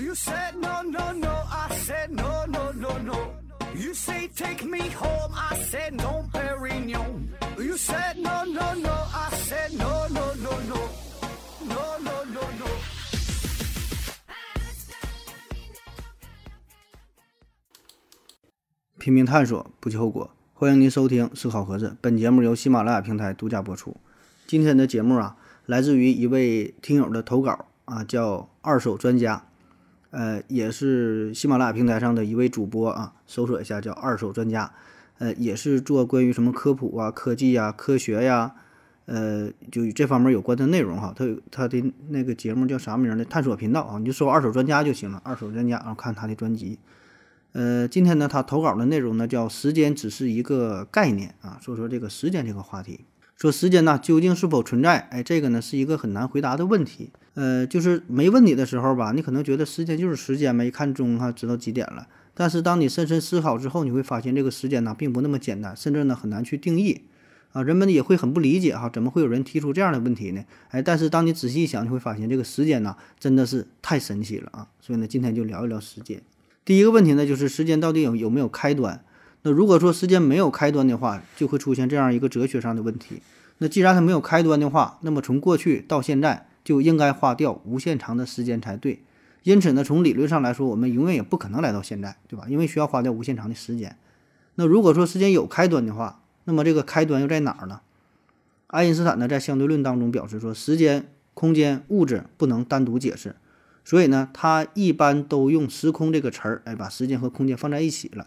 You said no, no, no. I said no, no, no, no. You say take me home. I said no, Perignon. You said no, no, no. I said no, no, no, no. No, no, no, no. 拼命探索，不计后果。欢迎您收听《思考盒子》，本节目由喜马拉雅平台独家播出。今天的节目啊，来自于一位听友的投稿啊，叫二手专家，呃，也是喜马拉雅平台上的一位主播啊。搜索一下叫二手专家，呃，也是做关于什么科普啊、科技呀、科学呀，呃，就与这方面有关的内容哈。他有他的那个节目叫啥名呢？探索频道啊，你就搜二手专家就行了。二手专家，然后看他的专辑。呃，今天呢，他投稿的内容呢叫“时间只是一个概念”啊，说说这个时间这个话题，说时间呢究竟是否存在？哎，这个呢是一个很难回答的问题。呃，就是没问题的时候吧，你可能觉得时间就是时间呗，一看钟哈，知道几点了。但是当你深深思考之后，你会发现这个时间呢并不那么简单，甚至呢很难去定义啊。人们也会很不理解哈，怎么会有人提出这样的问题呢？哎，但是当你仔细一想，你会发现这个时间呢真的是太神奇了啊。所以呢，今天就聊一聊时间。第一个问题呢，就是时间到底有有没有开端？那如果说时间没有开端的话，就会出现这样一个哲学上的问题。那既然它没有开端的话，那么从过去到现在就应该花掉无限长的时间才对。因此呢，从理论上来说，我们永远也不可能来到现在，对吧？因为需要花掉无限长的时间。那如果说时间有开端的话，那么这个开端又在哪儿呢？爱因斯坦呢，在相对论当中表示说，时间、空间、物质不能单独解释。所以呢，他一般都用时空这个词儿，哎，把时间和空间放在一起了。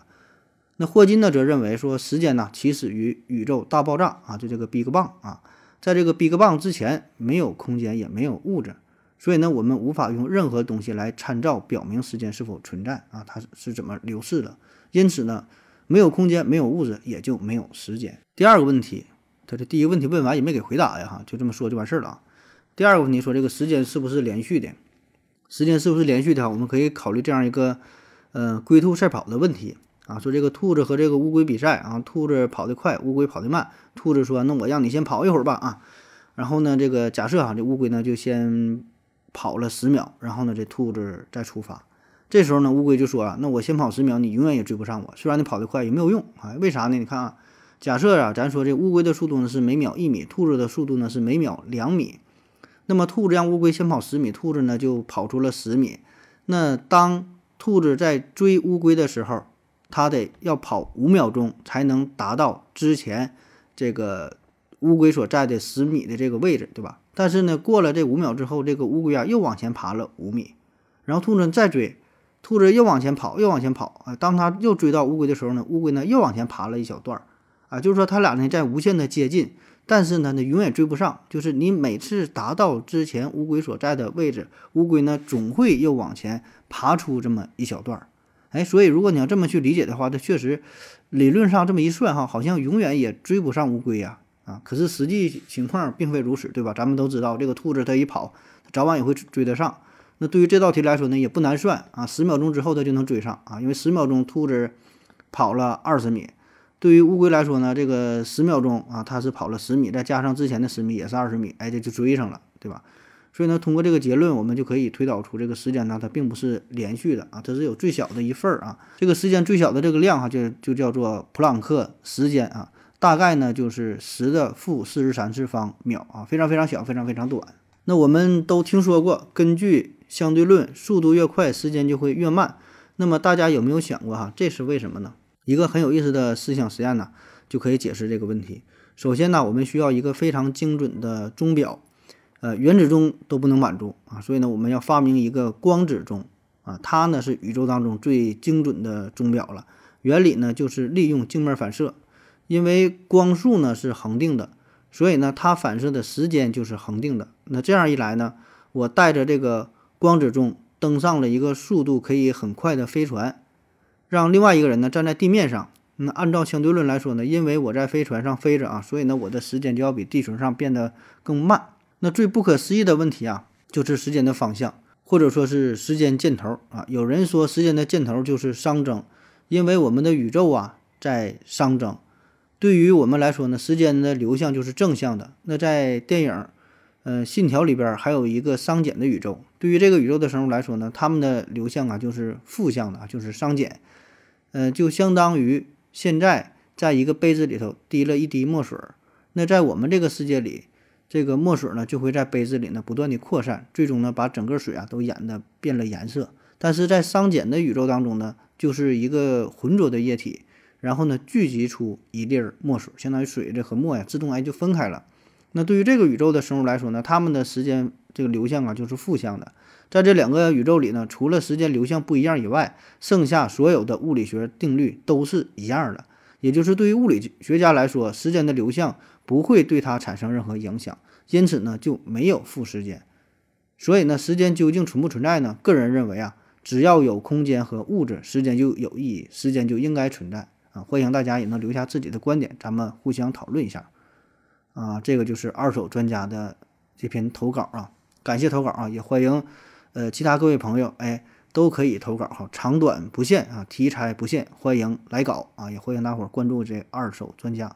那霍金呢，则认为说，时间呢起始于宇宙大爆炸啊，就这个 Big Bang 啊，在这个 Big Bang 之前，没有空间，也没有物质，所以呢，我们无法用任何东西来参照表明时间是否存在啊，它是怎么流逝的。因此呢，没有空间，没有物质，也就没有时间。第二个问题，他这第一个问题问完也没给回答呀，哈，就这么说就完事儿了啊。第二个问题说，这个时间是不是连续的？时间是不是连续的？我们可以考虑这样一个，呃，龟兔赛跑的问题啊。说这个兔子和这个乌龟比赛啊，兔子跑得快，乌龟跑得慢。兔子说：“那我让你先跑一会儿吧。”啊，然后呢，这个假设哈，这乌龟呢就先跑了十秒，然后呢，这兔子再出发。这时候呢，乌龟就说：“啊，那我先跑十秒，你永远也追不上我。虽然你跑得快，也没有用啊。为啥呢？你看啊，假设啊，咱说这乌龟的速度呢是每秒一米，兔子的速度呢是每秒两米。”那么兔子让乌龟先跑十米，兔子呢就跑出了十米。那当兔子在追乌龟的时候，它得要跑五秒钟才能达到之前这个乌龟所在的十米的这个位置，对吧？但是呢，过了这五秒之后，这个乌龟啊又往前爬了五米，然后兔子再追，兔子又往前跑，又往前跑啊。当它又追到乌龟的时候呢，乌龟呢又往前爬了一小段儿啊，就是说它俩呢在无限的接近。但是呢，那永远追不上。就是你每次达到之前乌龟所在的位置，乌龟呢总会又往前爬出这么一小段儿。哎，所以如果你要这么去理解的话，它确实理论上这么一算哈，好像永远也追不上乌龟呀。啊，可是实际情况并非如此，对吧？咱们都知道，这个兔子它一跑，早晚也会追得上。那对于这道题来说呢，也不难算啊，十秒钟之后它就能追上啊，因为十秒钟兔子跑了二十米。对于乌龟来说呢，这个十秒钟啊，它是跑了十米，再加上之前的十米也是二十米，哎，这就追上了，对吧？所以呢，通过这个结论，我们就可以推导出这个时间呢，它并不是连续的啊，它是有最小的一份儿啊。这个时间最小的这个量哈，就就叫做普朗克时间啊，大概呢就是十的负四十三次方秒啊，非常非常小，非常非常短。那我们都听说过，根据相对论，速度越快，时间就会越慢。那么大家有没有想过哈，这是为什么呢？一个很有意思的思想实验呢，就可以解释这个问题。首先呢，我们需要一个非常精准的钟表，呃，原子钟都不能满足啊，所以呢，我们要发明一个光子钟啊，它呢是宇宙当中最精准的钟表了。原理呢就是利用镜面反射，因为光速呢是恒定的，所以呢它反射的时间就是恒定的。那这样一来呢，我带着这个光子钟登上了一个速度可以很快的飞船。让另外一个人呢站在地面上，那按照相对论来说呢，因为我在飞船上飞着啊，所以呢我的时间就要比地球上变得更慢。那最不可思议的问题啊，就是时间的方向，或者说是时间箭头啊。有人说时间的箭头就是熵增，因为我们的宇宙啊在熵增。对于我们来说呢，时间的流向就是正向的。那在电影，呃，信条里边还有一个熵减的宇宙。对于这个宇宙的生物来说呢，它们的流向啊就是负向的，就是熵减。呃，就相当于现在在一个杯子里头滴了一滴墨水。那在我们这个世界里，这个墨水呢就会在杯子里呢不断的扩散，最终呢把整个水啊都染的变了颜色。但是在熵减的宇宙当中呢，就是一个浑浊的液体，然后呢聚集出一粒墨水，相当于水这和墨呀自动哎就分开了。那对于这个宇宙的生物来说呢，它们的时间这个流向啊就是负向的。在这两个宇宙里呢，除了时间流向不一样以外，剩下所有的物理学定律都是一样的。也就是对于物理学家来说，时间的流向不会对它产生任何影响，因此呢就没有负时间。所以呢，时间究竟存不存在呢？个人认为啊，只要有空间和物质，时间就有意义，时间就应该存在啊。欢迎大家也能留下自己的观点，咱们互相讨论一下。啊，这个就是二手专家的这篇投稿啊，感谢投稿啊，也欢迎呃其他各位朋友哎都可以投稿哈，长短不限啊，题材不限，欢迎来稿啊，也欢迎大伙儿关注这二手专家，